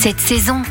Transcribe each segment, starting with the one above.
Cette saison,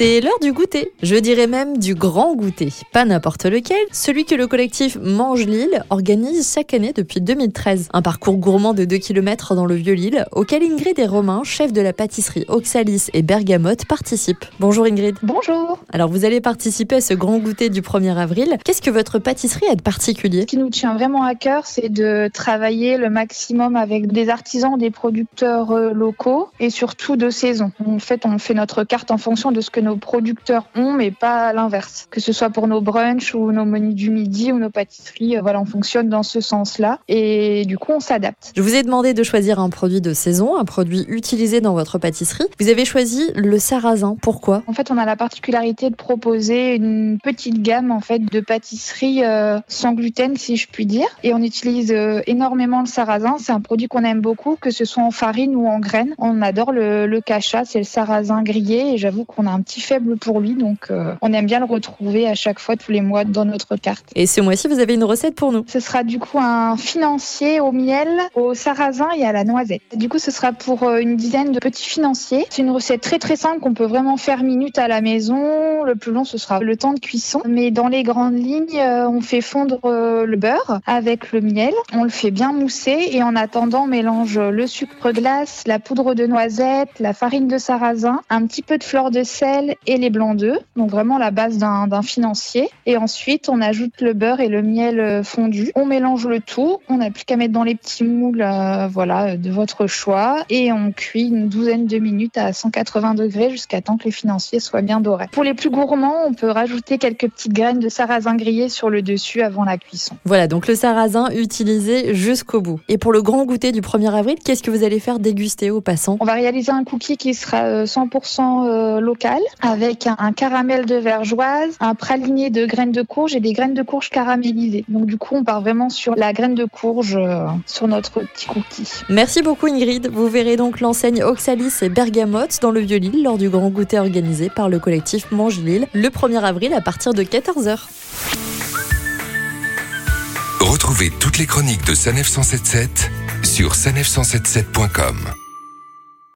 C'est l'heure du goûter. Je dirais même du grand goûter. Pas n'importe lequel, celui que le collectif Mange Lille organise chaque année depuis 2013. Un parcours gourmand de 2 km dans le Vieux-Lille, auquel Ingrid et Romain, chefs de la pâtisserie Oxalis et Bergamote, participent. Bonjour Ingrid. Bonjour. Alors vous allez participer à ce grand goûter du 1er avril. Qu'est-ce que votre pâtisserie a de particulier? Ce qui nous tient vraiment à cœur, c'est de travailler le maximum avec des artisans, des producteurs euh, locaux et surtout de saison. En fait, on fait notre carte en fonction de ce que nos producteurs ont, mais pas l'inverse. Que ce soit pour nos brunchs ou nos menus du midi ou nos pâtisseries, euh, voilà, on fonctionne dans ce sens-là et du coup, on s'adapte. Je vous ai demandé de choisir un produit de saison, un produit utilisé dans votre pâtisserie. Vous avez choisi le sarrasin. Pourquoi? En fait, on a la particularité de proposer une petite gamme en fait de pâtisseries euh, sans gluten, si je puis dire, et on utilise euh, énormément le sarrasin. C'est un produit qu'on aime beaucoup, que ce soit en farine ou en graines. On adore le, le cacha, c'est le sarrasin grillé, et j'avoue qu'on a un petit faible pour lui, donc euh, on aime bien le retrouver à chaque fois tous les mois dans notre carte. Et ce mois-ci, vous avez une recette pour nous. Ce sera du coup un financier au miel, au sarrasin et à la noisette. Du coup, ce sera pour euh, une dizaine de petits financiers. C'est une recette très très simple qu'on peut vraiment faire minute à la maison. Le plus long, ce sera le temps de cuisson. Mais dans les grandes lignes, euh, on fait fondre le beurre avec le miel. On le fait bien mousser et en attendant, on mélange le sucre glace, la poudre de noisette, la farine de sarrasin, un petit peu de fleur de sel et les blancs d'œufs. Donc vraiment la base d'un financier. Et ensuite, on ajoute le beurre et le miel euh, fondu. On mélange le tout. On n'a plus qu'à mettre dans les petits moules, euh, voilà, de votre choix. Et on cuit une douzaine de minutes à 180 degrés jusqu'à temps que les financiers soient bien dorés. Pour les plus gourmands, on peut rajouter quelques petites graines de sarrasin grillé sur le dessus avant la cuisson. Voilà, donc le sarrasin utilisé jusqu'au bout. Et pour le grand goûter du 1er avril, qu'est-ce que vous allez faire déguster aux passants? On va réaliser un cookie qui sera euh, 100% euh, local avec un, un caramel de vergeoise, un praliné de graines de courge et des graines de courge caramélisées. Donc du coup, on part vraiment sur la graine de courge euh, sur notre petit cookie. Merci beaucoup Ingrid. Vous verrez donc l'enseigne Oxalis et Bergamote dans le Vieux-Lille lors du grand goûter organisé par le collectif Mange Lille le 1er avril à partir de 14h. Retrouvez toutes les chroniques de Sanef 177 sur sanef177.com.